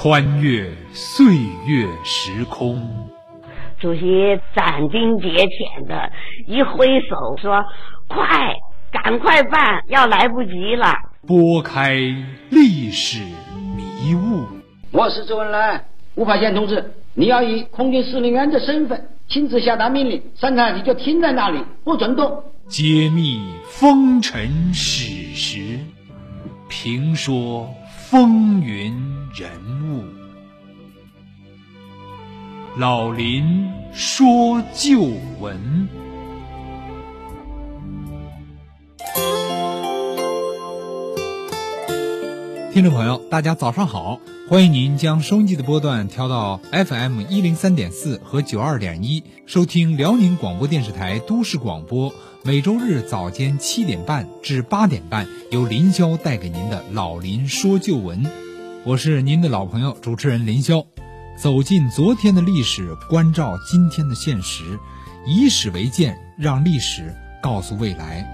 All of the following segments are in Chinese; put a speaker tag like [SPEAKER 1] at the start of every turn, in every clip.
[SPEAKER 1] 穿越岁月时空。
[SPEAKER 2] 主席斩钉截铁的一挥手说：“快，赶快办，要来不及了。”
[SPEAKER 1] 拨开历史迷雾。
[SPEAKER 3] 我是周恩来，吴法宪同志，你要以空军司令员的身份亲自下达命令，三台你就停在那里，不准动。
[SPEAKER 1] 揭秘风尘史实，评说风云人物。老林说旧闻。听众朋友，大家早上好！欢迎您将收音机的波段调到 FM 一零三点四和九二点一，收听辽宁广播电视台都市广播。每周日早间七点半至八点半，由林霄带给您的《老林说旧闻》，我是您的老朋友主持人林霄。走进昨天的历史，关照今天的现实，以史为鉴，让历史告诉未来。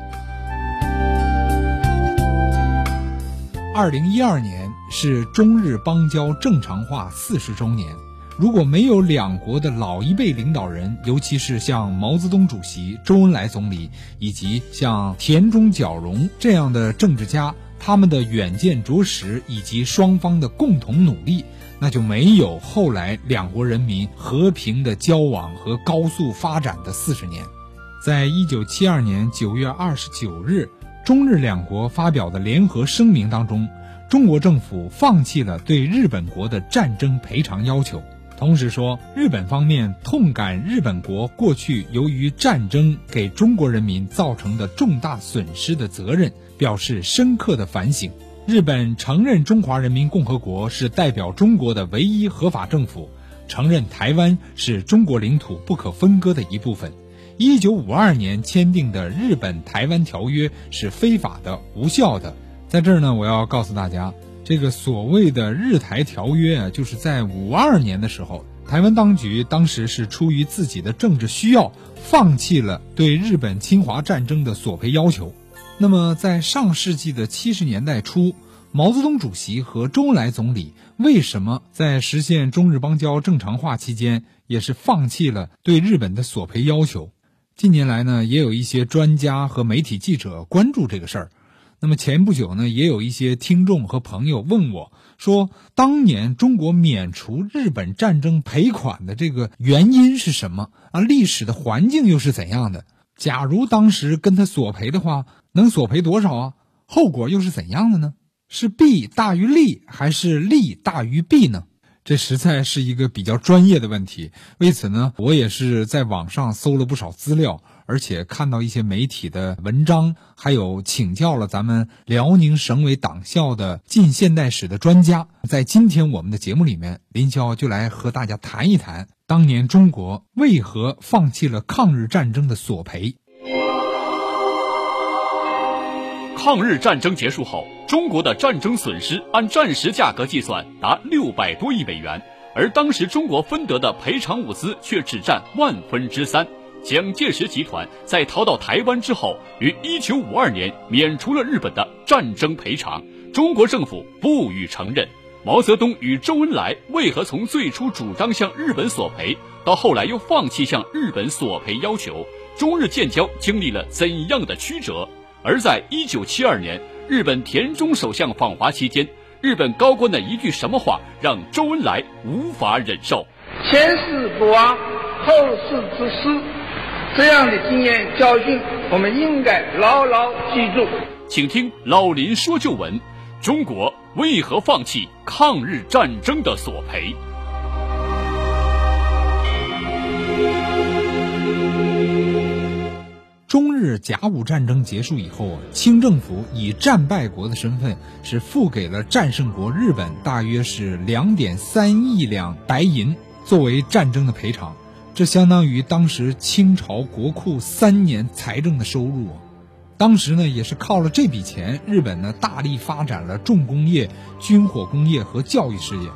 [SPEAKER 1] 二零一二年是中日邦交正常化四十周年。如果没有两国的老一辈领导人，尤其是像毛泽东主席、周恩来总理以及像田中角荣这样的政治家，他们的远见卓识以及双方的共同努力，那就没有后来两国人民和平的交往和高速发展的四十年。在一九七二年九月二十九日。中日两国发表的联合声明当中，中国政府放弃了对日本国的战争赔偿要求，同时说日本方面痛感日本国过去由于战争给中国人民造成的重大损失的责任，表示深刻的反省。日本承认中华人民共和国是代表中国的唯一合法政府，承认台湾是中国领土不可分割的一部分。一九五二年签订的《日本台湾条约》是非法的、无效的。在这儿呢，我要告诉大家，这个所谓的日台条约啊，就是在五二年的时候，台湾当局当时是出于自己的政治需要，放弃了对日本侵华战争的索赔要求。那么，在上世纪的七十年代初，毛泽东主席和周恩来总理为什么在实现中日邦交正常化期间，也是放弃了对日本的索赔要求？近年来呢，也有一些专家和媒体记者关注这个事儿。那么前不久呢，也有一些听众和朋友问我，说当年中国免除日本战争赔款的这个原因是什么啊？历史的环境又是怎样的？假如当时跟他索赔的话，能索赔多少啊？后果又是怎样的呢？是弊大于利，还是利大于弊呢？这实在是一个比较专业的问题，为此呢，我也是在网上搜了不少资料，而且看到一些媒体的文章，还有请教了咱们辽宁省委党校的近现代史的专家。在今天我们的节目里面，林霄就来和大家谈一谈当年中国为何放弃了抗日战争的索赔。
[SPEAKER 4] 抗日战争结束后，中国的战争损失按战时价格计算达六百多亿美元，而当时中国分得的赔偿物资却只占万分之三。蒋介石集团在逃到台湾之后，于一九五二年免除了日本的战争赔偿，中国政府不予承认。毛泽东与周恩来为何从最初主张向日本索赔，到后来又放弃向日本索赔要求？中日建交经历了怎样的曲折？而在一九七二年，日本田中首相访华期间，日本高官的一句什么话让周恩来无法忍受？
[SPEAKER 5] 前事不忘，后事之师，这样的经验教训，我们应该牢牢记住。
[SPEAKER 4] 请听老林说旧闻：中国为何放弃抗日战争的索赔？
[SPEAKER 1] 中日甲午战争结束以后啊，清政府以战败国的身份是付给了战胜国日本大约是两点三亿两白银作为战争的赔偿，这相当于当时清朝国库三年财政的收入啊。当时呢，也是靠了这笔钱，日本呢大力发展了重工业、军火工业和教育事业。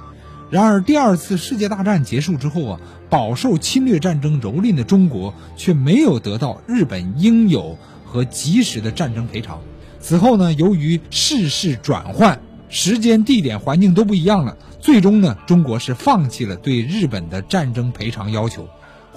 [SPEAKER 1] 然而，第二次世界大战结束之后啊，饱受侵略战争蹂躏的中国却没有得到日本应有和及时的战争赔偿。此后呢，由于世事转换，时间、地点、环境都不一样了。最终呢，中国是放弃了对日本的战争赔偿要求。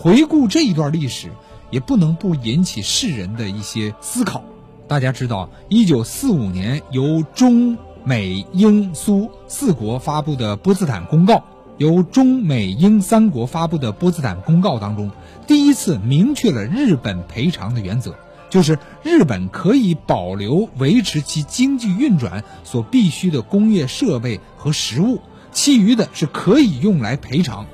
[SPEAKER 1] 回顾这一段历史，也不能不引起世人的一些思考。大家知道，一九四五年由中美英苏四国发布的波茨坦公告，由中美英三国发布的波茨坦公告当中，第一次明确了日本赔偿的原则，就是日本可以保留维持其经济运转所必须的工业设备和食物，其余的是可以用来赔偿。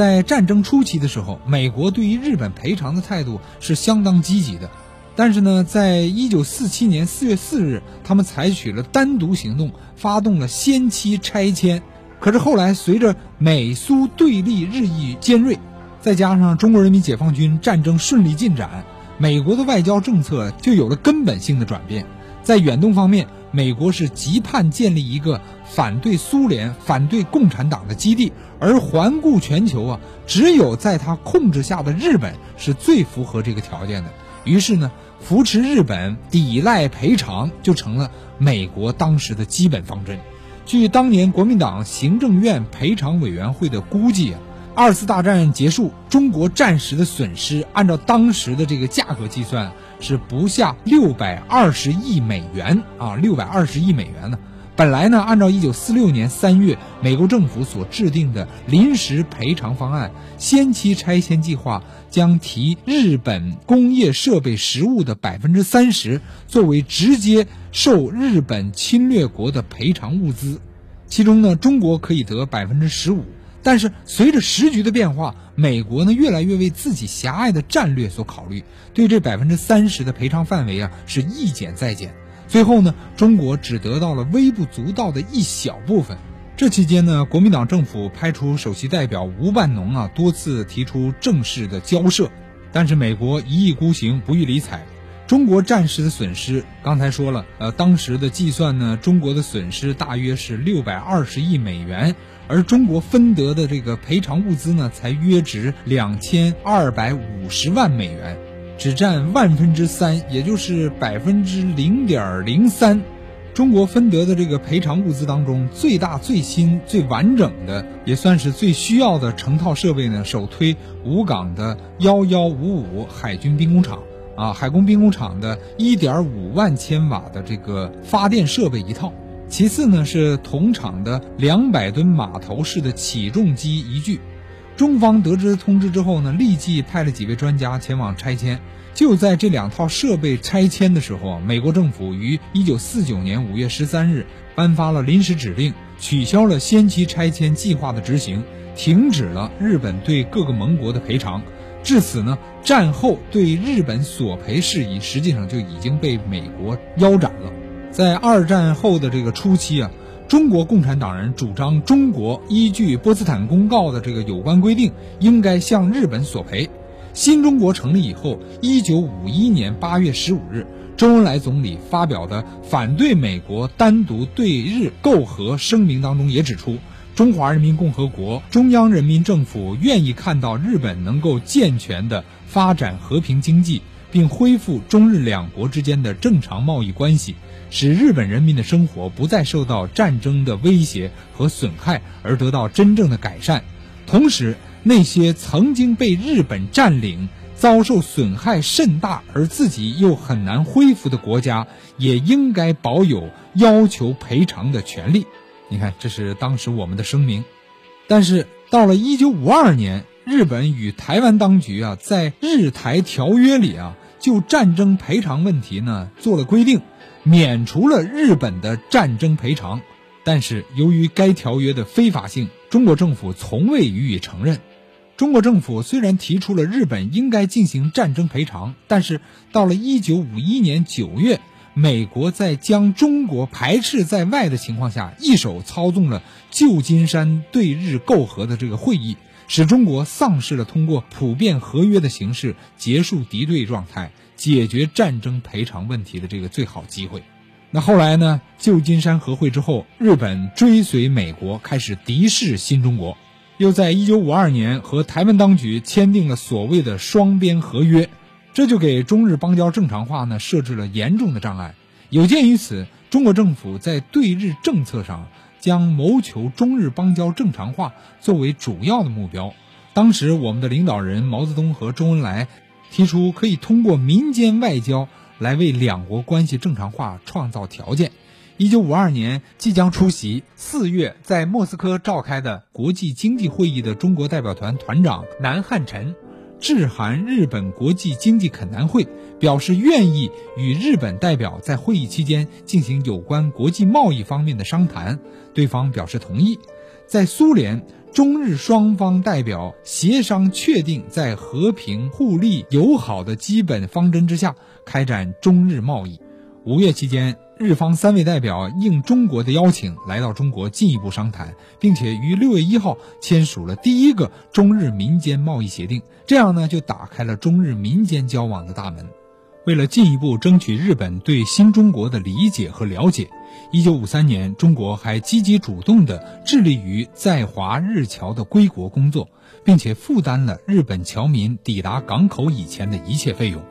[SPEAKER 1] 在战争初期的时候，美国对于日本赔偿的态度是相当积极的，但是呢，在一九四七年四月四日，他们采取了单独行动，发动了先期拆迁。可是后来，随着美苏对立日益尖锐，再加上中国人民解放军战争顺利进展，美国的外交政策就有了根本性的转变。在远东方面，美国是急盼建立一个。反对苏联、反对共产党的基地，而环顾全球啊，只有在他控制下的日本是最符合这个条件的。于是呢，扶持日本、抵赖赔偿就成了美国当时的基本方针。据当年国民党行政院赔偿委员会的估计啊，二次大战结束，中国战时的损失，按照当时的这个价格计算，是不下六百二十亿美元啊，六百二十亿美元呢。本来呢，按照一九四六年三月美国政府所制定的临时赔偿方案，先期拆迁计划将提日本工业设备实物的百分之三十作为直接受日本侵略国的赔偿物资，其中呢，中国可以得百分之十五。但是随着时局的变化，美国呢越来越为自己狭隘的战略所考虑，对这百分之三十的赔偿范围啊是一减再减。最后呢，中国只得到了微不足道的一小部分。这期间呢，国民党政府派出首席代表吴半农啊，多次提出正式的交涉，但是美国一意孤行，不予理睬。中国战时的损失，刚才说了，呃，当时的计算呢，中国的损失大约是六百二十亿美元，而中国分得的这个赔偿物资呢，才约值两千二百五十万美元。只占万分之三，也就是百分之零点零三。中国分得的这个赔偿物资当中，最大、最新、最完整的，也算是最需要的成套设备呢，首推武港的幺幺五五海军兵工厂啊，海工兵工厂的一点五万千瓦的这个发电设备一套。其次呢，是同厂的两百吨码头式的起重机一具。中方得知通知之后呢，立即派了几位专家前往拆迁。就在这两套设备拆迁的时候啊，美国政府于一九四九年五月十三日颁发了临时指令，取消了先期拆迁计划的执行，停止了日本对各个盟国的赔偿。至此呢，战后对日本索赔事宜实际上就已经被美国腰斩了。在二战后的这个初期啊。中国共产党人主张，中国依据波茨坦公告的这个有关规定，应该向日本索赔。新中国成立以后，一九五一年八月十五日，周恩来总理发表的反对美国单独对日媾和声明当中也指出，中华人民共和国中央人民政府愿意看到日本能够健全的发展和平经济，并恢复中日两国之间的正常贸易关系。使日本人民的生活不再受到战争的威胁和损害，而得到真正的改善。同时，那些曾经被日本占领、遭受损害甚大而自己又很难恢复的国家，也应该保有要求赔偿的权利。你看，这是当时我们的声明。但是到了一九五二年，日本与台湾当局啊，在日台条约里啊，就战争赔偿问题呢做了规定。免除了日本的战争赔偿，但是由于该条约的非法性，中国政府从未予以承认。中国政府虽然提出了日本应该进行战争赔偿，但是到了一九五一年九月，美国在将中国排斥在外的情况下，一手操纵了旧金山对日媾和的这个会议，使中国丧失了通过普遍合约的形式结束敌对状态。解决战争赔偿问题的这个最好机会。那后来呢？旧金山和会之后，日本追随美国开始敌视新中国，又在一九五二年和台湾当局签订了所谓的双边合约，这就给中日邦交正常化呢设置了严重的障碍。有鉴于此，中国政府在对日政策上将谋求中日邦交正常化作为主要的目标。当时，我们的领导人毛泽东和周恩来提出，可以通过民间外交来为两国关系正常化创造条件。一九五二年，即将出席四月在莫斯科召开的国际经济会议的中国代表团团长南汉宸。致函日本国际经济恳谈会，表示愿意与日本代表在会议期间进行有关国际贸易方面的商谈，对方表示同意。在苏联，中日双方代表协商确定在和平、互利、友好的基本方针之下开展中日贸易。五月期间。日方三位代表应中国的邀请来到中国进一步商谈，并且于六月一号签署了第一个中日民间贸易协定。这样呢，就打开了中日民间交往的大门。为了进一步争取日本对新中国的理解和了解，一九五三年，中国还积极主动地致力于在华日侨的归国工作，并且负担了日本侨民抵达港口以前的一切费用。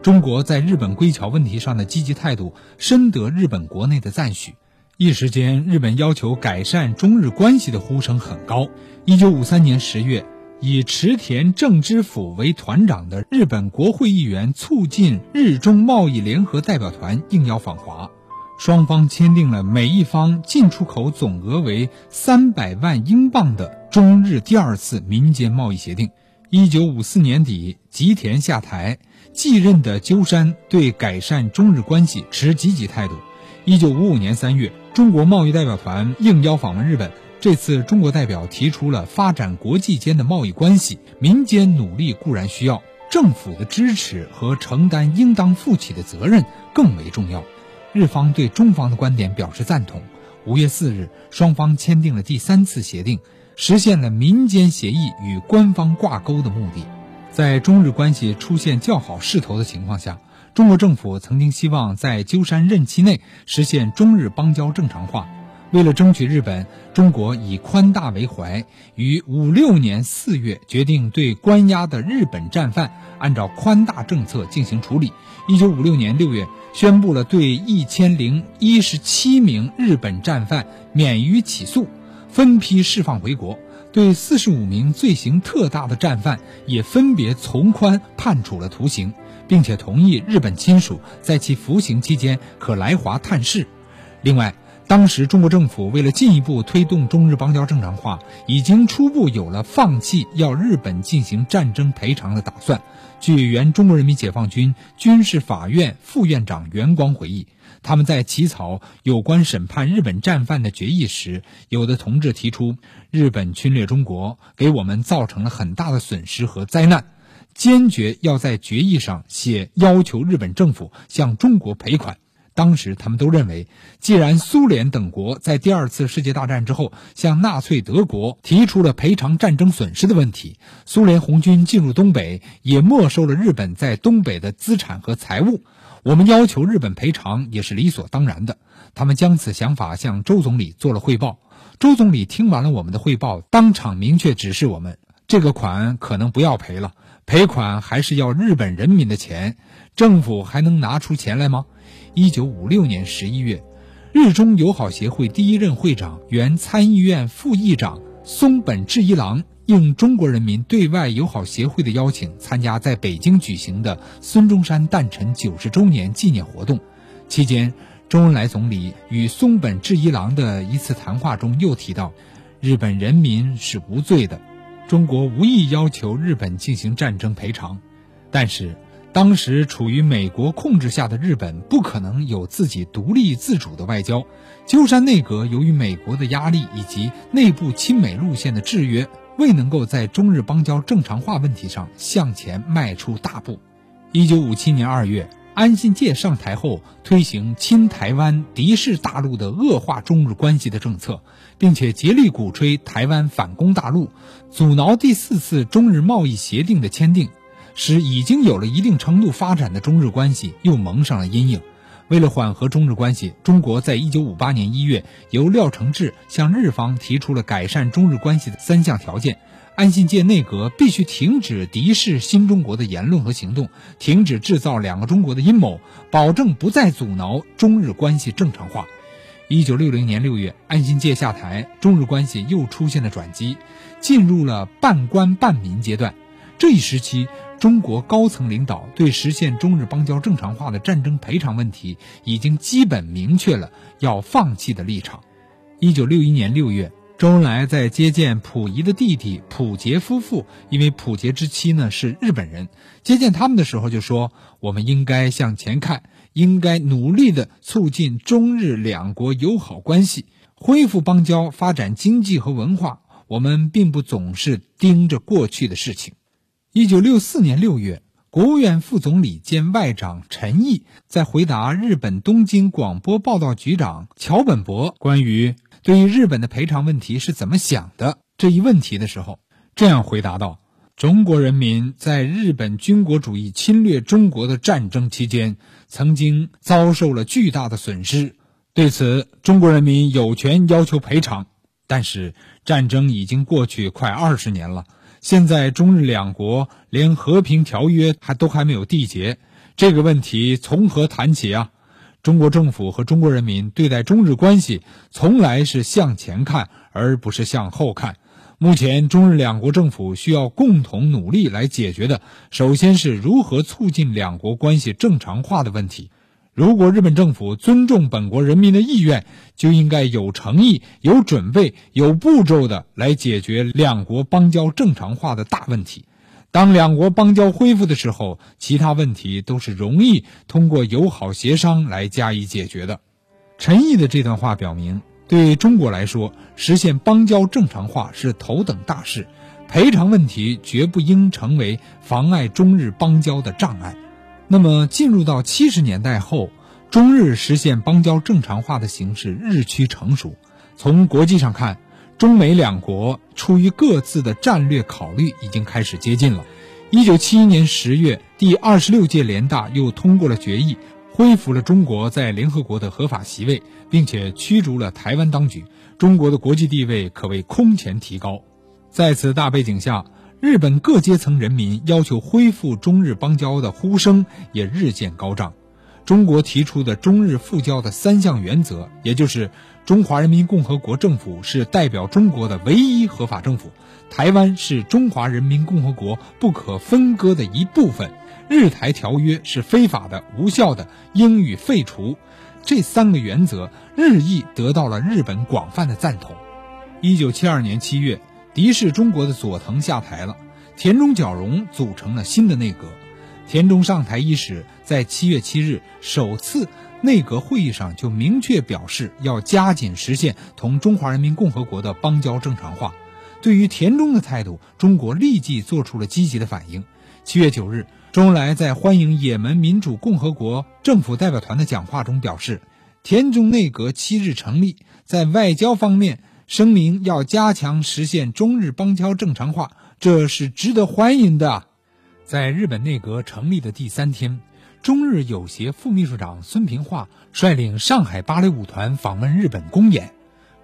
[SPEAKER 1] 中国在日本归侨问题上的积极态度深得日本国内的赞许，一时间日本要求改善中日关系的呼声很高。一九五三年十月，以池田正之辅为团长的日本国会议员促进日中贸易联合代表团应邀访华，双方签订了每一方进出口总额为三百万英镑的中日第二次民间贸易协定。一九五四年底，吉田下台。继任的鸠山对改善中日关系持积极态度。一九五五年三月，中国贸易代表团应邀访问日本。这次中国代表提出了发展国际间的贸易关系，民间努力固然需要，政府的支持和承担应当负起的责任更为重要。日方对中方的观点表示赞同。五月四日，双方签订了第三次协定，实现了民间协议与官方挂钩的目的。在中日关系出现较好势头的情况下，中国政府曾经希望在鸠山任期内实现中日邦交正常化。为了争取日本，中国以宽大为怀，于五六年四月决定对关押的日本战犯按照宽大政策进行处理。一九五六年六月，宣布了对一千零一十七名日本战犯免于起诉，分批释放回国。对四十五名罪行特大的战犯也分别从宽判处了徒刑，并且同意日本亲属在其服刑期间可来华探视。另外，当时中国政府为了进一步推动中日邦交正常化，已经初步有了放弃要日本进行战争赔偿的打算。据原中国人民解放军军事法院副院长袁光回忆。他们在起草有关审判日本战犯的决议时，有的同志提出，日本侵略中国给我们造成了很大的损失和灾难，坚决要在决议上写要求日本政府向中国赔款。当时他们都认为，既然苏联等国在第二次世界大战之后向纳粹德国提出了赔偿战争损失的问题，苏联红军进入东北也没收了日本在东北的资产和财物。我们要求日本赔偿也是理所当然的。他们将此想法向周总理做了汇报。周总理听完了我们的汇报，当场明确指示我们：这个款可能不要赔了，赔款还是要日本人民的钱。政府还能拿出钱来吗？一九五六年十一月，日中友好协会第一任会长、原参议院副议长松本智一郎。应中国人民对外友好协会的邀请，参加在北京举行的孙中山诞辰九十周年纪念活动。期间，周恩来总理与松本智一郎的一次谈话中又提到，日本人民是无罪的，中国无意要求日本进行战争赔偿。但是，当时处于美国控制下的日本不可能有自己独立自主的外交。鸠山内阁由于美国的压力以及内部亲美路线的制约。未能够在中日邦交正常化问题上向前迈出大步。一九五七年二月，安信介上台后，推行亲台湾、敌视大陆的恶化中日关系的政策，并且竭力鼓吹台湾反攻大陆，阻挠第四次中日贸易协定的签订，使已经有了一定程度发展的中日关系又蒙上了阴影。为了缓和中日关系，中国在一九五八年一月由廖承志向日方提出了改善中日关系的三项条件，安信介内阁必须停止敌视新中国的言论和行动，停止制造两个中国的阴谋，保证不再阻挠中日关系正常化。一九六零年六月，安信介下台，中日关系又出现了转机，进入了半官半民阶段。这一时期，中国高层领导对实现中日邦交正常化的战争赔偿问题已经基本明确了要放弃的立场。一九六一年六月。周恩来在接见溥仪的弟弟溥杰夫妇，因为溥杰之妻呢是日本人，接见他们的时候就说：“我们应该向前看，应该努力的促进中日两国友好关系，恢复邦交，发展经济和文化。我们并不总是盯着过去的事情。”一九六四年六月，国务院副总理兼外长陈毅在回答日本东京广播报道局长桥本博关于。对于日本的赔偿问题是怎么想的这一问题的时候，这样回答道：“中国人民在日本军国主义侵略中国的战争期间，曾经遭受了巨大的损失，对此中国人民有权要求赔偿。但是战争已经过去快二十年了，现在中日两国连和平条约还都还没有缔结，这个问题从何谈起啊？”中国政府和中国人民对待中日关系，从来是向前看，而不是向后看。目前，中日两国政府需要共同努力来解决的，首先是如何促进两国关系正常化的问题。如果日本政府尊重本国人民的意愿，就应该有诚意、有准备、有步骤的来解决两国邦交正常化的大问题。当两国邦交恢复的时候，其他问题都是容易通过友好协商来加以解决的。陈毅的这段话表明，对中国来说，实现邦交正常化是头等大事，赔偿问题绝不应成为妨碍中日邦交的障碍。那么，进入到七十年代后，中日实现邦交正常化的形势日趋成熟。从国际上看，中美两国出于各自的战略考虑，已经开始接近了。一九七一年十月，第二十六届联大又通过了决议，恢复了中国在联合国的合法席位，并且驱逐了台湾当局。中国的国际地位可谓空前提高。在此大背景下，日本各阶层人民要求恢复中日邦交的呼声也日渐高涨。中国提出的中日复交的三项原则，也就是中华人民共和国政府是代表中国的唯一合法政府，台湾是中华人民共和国不可分割的一部分，日台条约是非法的、无效的，应予废除。这三个原则日益得到了日本广泛的赞同。一九七二年七月，敌视中国的佐藤下台了，田中角荣组成了新的内阁。田中上台伊始，在七月七日首次内阁会议上就明确表示要加紧实现同中华人民共和国的邦交正常化。对于田中的态度，中国立即做出了积极的反应。七月九日，周恩来在欢迎也门民主共和国政府代表团的讲话中表示，田中内阁七日成立，在外交方面声明要加强实现中日邦交正常化，这是值得欢迎的。在日本内阁成立的第三天，中日友协副秘书长孙平化率领上海芭蕾舞团访问日本公演。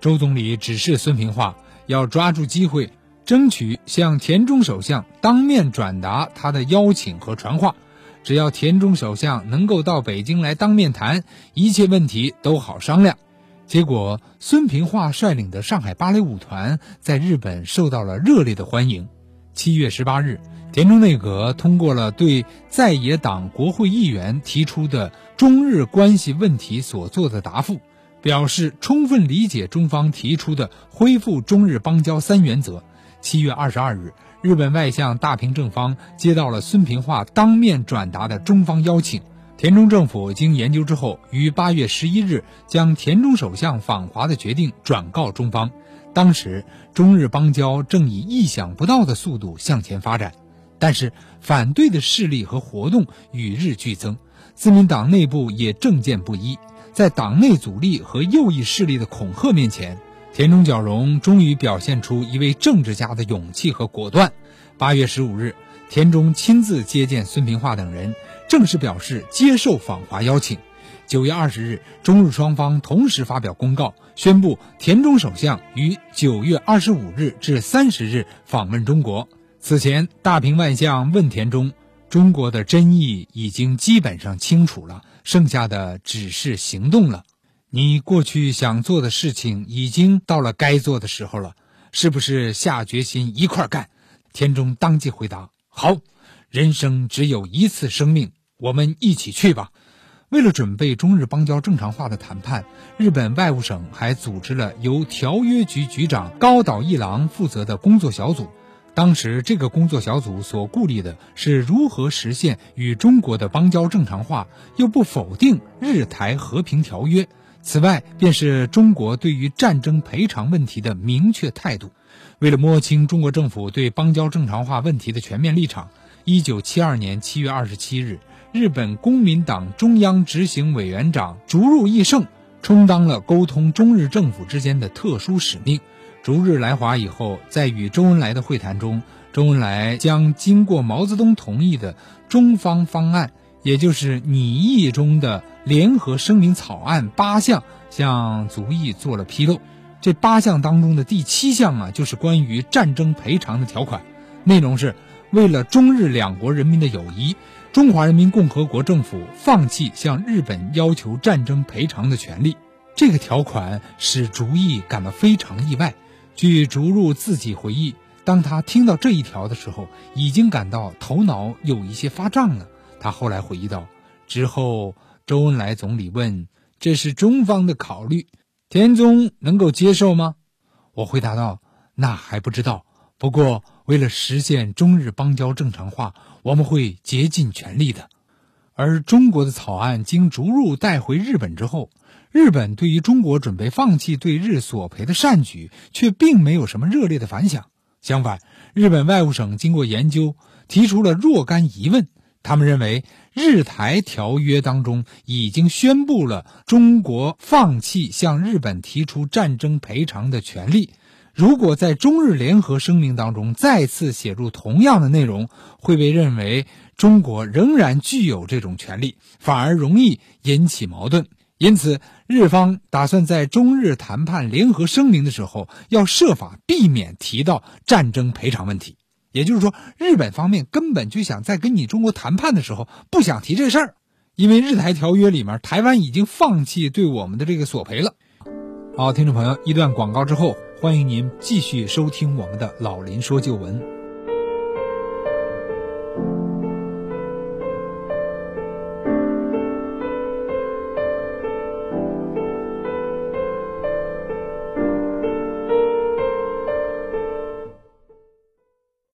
[SPEAKER 1] 周总理指示孙平化要抓住机会，争取向田中首相当面转达他的邀请和传话。只要田中首相能够到北京来当面谈，一切问题都好商量。结果，孙平化率领的上海芭蕾舞团在日本受到了热烈的欢迎。七月十八日。田中内阁通过了对在野党国会议员提出的中日关系问题所做的答复，表示充分理解中方提出的恢复中日邦交三原则。七月二十二日，日本外相大平正方接到了孙平化当面转达的中方邀请，田中政府经研究之后，于八月十一日将田中首相访华的决定转告中方。当时，中日邦交正以意想不到的速度向前发展。但是，反对的势力和活动与日俱增，自民党内部也政见不一。在党内阻力和右翼势力的恐吓面前，田中角荣终于表现出一位政治家的勇气和果断。八月十五日，田中亲自接见孙平化等人，正式表示接受访华邀请。九月二十日，中日双方同时发表公告，宣布田中首相于九月二十五日至三十日访问中国。此前，大平外相问田中，中国的真意已经基本上清楚了，剩下的只是行动了。你过去想做的事情，已经到了该做的时候了，是不是下决心一块干？田中当即回答：“好，人生只有一次生命，我们一起去吧。”为了准备中日邦交正常化的谈判，日本外务省还组织了由条约局局长高岛一郎负责的工作小组。当时，这个工作小组所顾虑的是如何实现与中国的邦交正常化，又不否定日台和平条约。此外，便是中国对于战争赔偿问题的明确态度。为了摸清中国政府对邦交正常化问题的全面立场，一九七二年七月二十七日。日本公民党中央执行委员长竹入义胜充当了沟通中日政府之间的特殊使命。逐日来华以后，在与周恩来的会谈中，周恩来将经过毛泽东同意的中方方案，也就是拟议中的联合声明草案八项，向族裔做了披露。这八项当中的第七项啊，就是关于战争赔偿的条款，内容是为了中日两国人民的友谊。中华人民共和国政府放弃向日本要求战争赔偿的权利，这个条款使竹义感到非常意外。据竹入自己回忆，当他听到这一条的时候，已经感到头脑有一些发胀了。他后来回忆道：“之后，周恩来总理问：‘这是中方的考虑，田中能够接受吗？’我回答道：‘那还不知道。不过，为了实现中日邦交正常化。’”我们会竭尽全力的。而中国的草案经逐入带回日本之后，日本对于中国准备放弃对日索赔的善举，却并没有什么热烈的反响。相反，日本外务省经过研究，提出了若干疑问。他们认为，日台条约当中已经宣布了中国放弃向日本提出战争赔偿的权利。如果在中日联合声明当中再次写入同样的内容，会被认为中国仍然具有这种权利，反而容易引起矛盾。因此，日方打算在中日谈判联合声明的时候，要设法避免提到战争赔偿问题。也就是说，日本方面根本就想在跟你中国谈判的时候不想提这事儿，因为日台条约里面，台湾已经放弃对我们的这个索赔了。好，听众朋友，一段广告之后。欢迎您继续收听我们的《老林说旧闻》。